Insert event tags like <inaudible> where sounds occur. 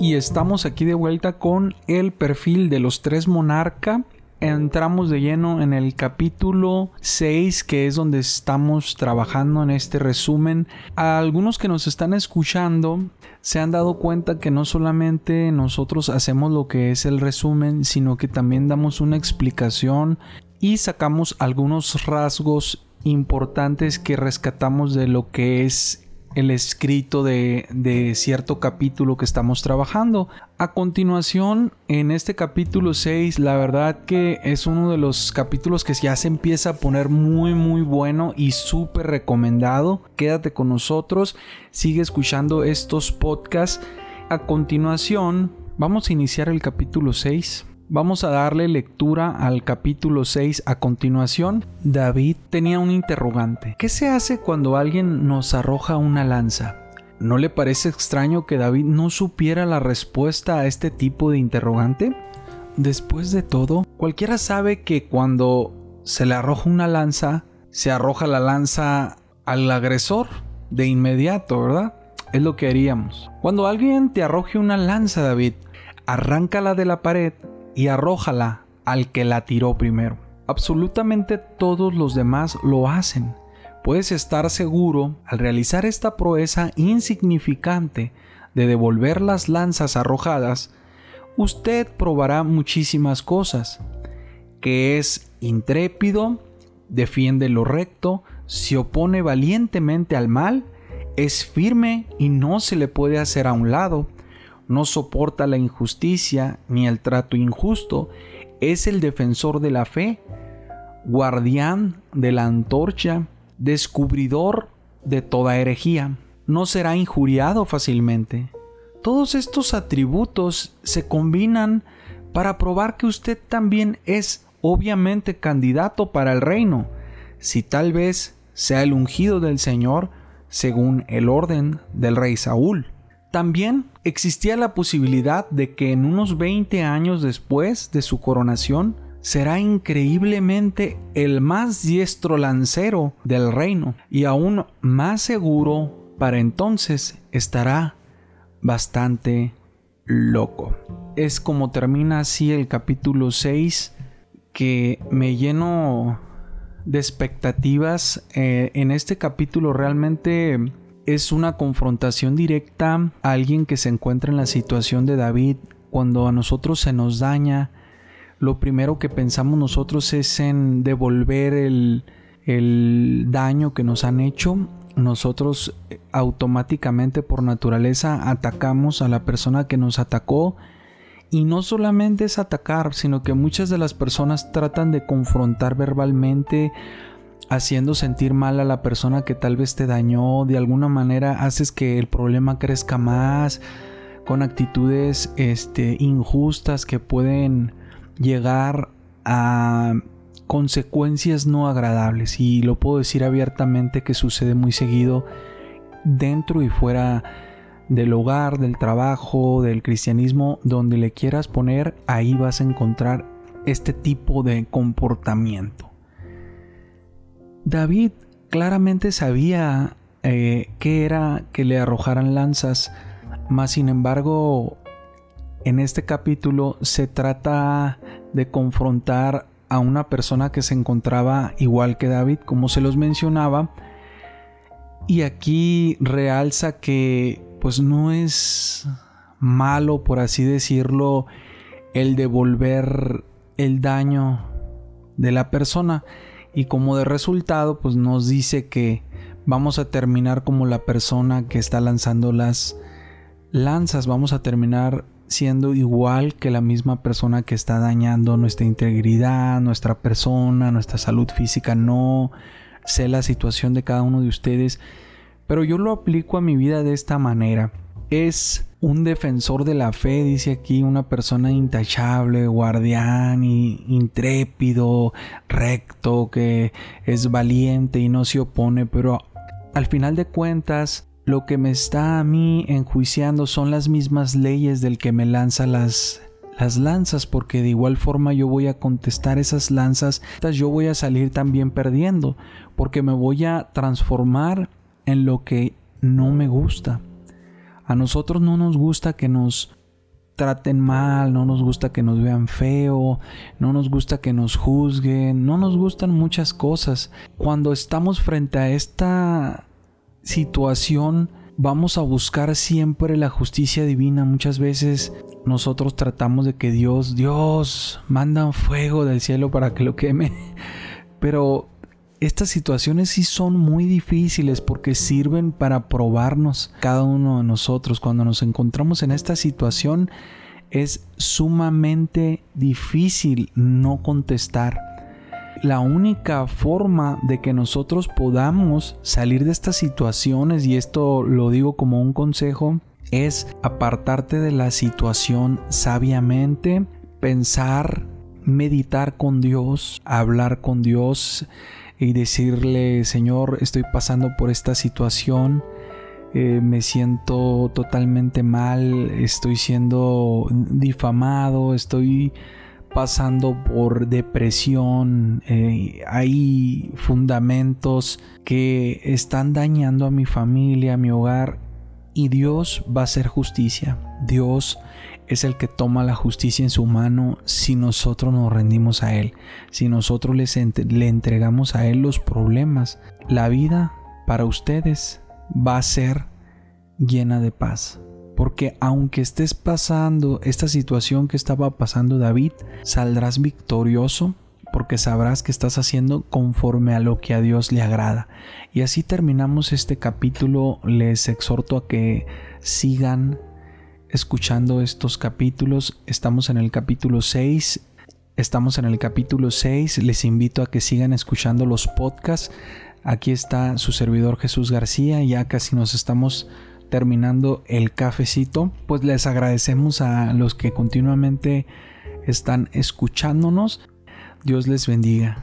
y estamos aquí de vuelta con el perfil de los tres monarca. Entramos de lleno en el capítulo 6 que es donde estamos trabajando en este resumen. A algunos que nos están escuchando se han dado cuenta que no solamente nosotros hacemos lo que es el resumen, sino que también damos una explicación y sacamos algunos rasgos importantes que rescatamos de lo que es el escrito de, cierto capítulo que estamos trabajando. A continuación, en este capítulo 6, la verdad que es uno de los capítulos que ya se empieza a poner muy muy bueno y súper recomendado. Quédate con nosotros, sigue escuchando estos podcasts. A continuación, vamos a iniciar el capítulo 6. Vamos a darle lectura al capítulo 6 a continuación. David tenía un interrogante. ¿Qué se hace cuando alguien nos arroja una lanza? ¿No le parece extraño que David no supiera la respuesta a este tipo de interrogante? Después de todo, cualquiera sabe que cuando se le arroja una lanza, se arroja la lanza al agresor de inmediato, ¿verdad? Es lo que haríamos. Cuando alguien te arroje una lanza, David, arráncala de la pared y arrójala al que la tiró primero. Absolutamente todos los demás lo hacen. Puedes estar seguro al realizar esta proeza insignificante de devolver las lanzas arrojadas, usted probará muchísimas cosas, que es intrépido, defiende lo recto, se opone valientemente al mal, es firme y no se le puede hacer a un lado, no soporta la injusticia ni el trato injusto, es el defensor de la fe, guardián de la antorcha, descubridor de toda herejía, no será injuriado fácilmente. Todos estos atributos se combinan para probar que usted también es obviamente candidato para el reino, si tal vez sea el ungido del Señor según el orden del rey Saúl. También existía la posibilidad de que en unos 20 años después de su coronación será increíblemente el más diestro lancero del reino y aún más seguro para entonces estará bastante loco. Es como termina así el capítulo 6 que me lleno de expectativas. Eh, en este capítulo realmente es una confrontación directa a alguien que se encuentra en la situación de David. Cuando a nosotros se nos daña, lo primero que pensamos nosotros es en devolver el, el daño que nos han hecho. Nosotros eh, automáticamente por naturaleza atacamos a la persona que nos atacó. Y no solamente es atacar, sino que muchas de las personas tratan de confrontar verbalmente haciendo sentir mal a la persona que tal vez te dañó, de alguna manera haces que el problema crezca más, con actitudes este, injustas que pueden llegar a consecuencias no agradables. Y lo puedo decir abiertamente que sucede muy seguido dentro y fuera del hogar, del trabajo, del cristianismo, donde le quieras poner, ahí vas a encontrar este tipo de comportamiento. David claramente sabía eh, que era que le arrojaran lanzas, mas sin embargo en este capítulo se trata de confrontar a una persona que se encontraba igual que David, como se los mencionaba, y aquí realza que pues no es malo, por así decirlo, el devolver el daño de la persona, y como de resultado pues nos dice que vamos a terminar como la persona que está lanzando las lanzas, vamos a terminar siendo igual que la misma persona que está dañando nuestra integridad, nuestra persona, nuestra salud física. No sé la situación de cada uno de ustedes, pero yo lo aplico a mi vida de esta manera. Es un defensor de la fe, dice aquí, una persona intachable, guardián, intrépido, recto, que es valiente y no se opone, pero al final de cuentas, lo que me está a mí enjuiciando son las mismas leyes del que me lanza las las lanzas porque de igual forma yo voy a contestar esas lanzas, yo voy a salir también perdiendo porque me voy a transformar en lo que no me gusta. A nosotros no nos gusta que nos traten mal, no nos gusta que nos vean feo, no nos gusta que nos juzguen, no nos gustan muchas cosas. Cuando estamos frente a esta situación, vamos a buscar siempre la justicia divina. Muchas veces nosotros tratamos de que Dios, Dios, manda un fuego del cielo para que lo queme. <laughs> Pero estas situaciones sí son muy difíciles porque sirven para probarnos cada uno de nosotros. Cuando nos encontramos en esta situación es sumamente difícil no contestar. La única forma de que nosotros podamos salir de estas situaciones, y esto lo digo como un consejo, es apartarte de la situación sabiamente, pensar, meditar con Dios, hablar con Dios y decirle, Señor, estoy pasando por esta situación, eh, me siento totalmente mal, estoy siendo difamado, estoy pasando por depresión, eh, hay fundamentos que están dañando a mi familia, a mi hogar, y Dios va a hacer justicia. Dios es el que toma la justicia en su mano si nosotros nos rendimos a Él, si nosotros le entregamos a Él los problemas. La vida para ustedes va a ser llena de paz. Porque aunque estés pasando esta situación que estaba pasando David, saldrás victorioso porque sabrás que estás haciendo conforme a lo que a Dios le agrada. Y así terminamos este capítulo. Les exhorto a que sigan escuchando estos capítulos. Estamos en el capítulo 6. Estamos en el capítulo 6. Les invito a que sigan escuchando los podcasts. Aquí está su servidor Jesús García. Ya casi nos estamos terminando el cafecito. Pues les agradecemos a los que continuamente están escuchándonos. Dios les bendiga.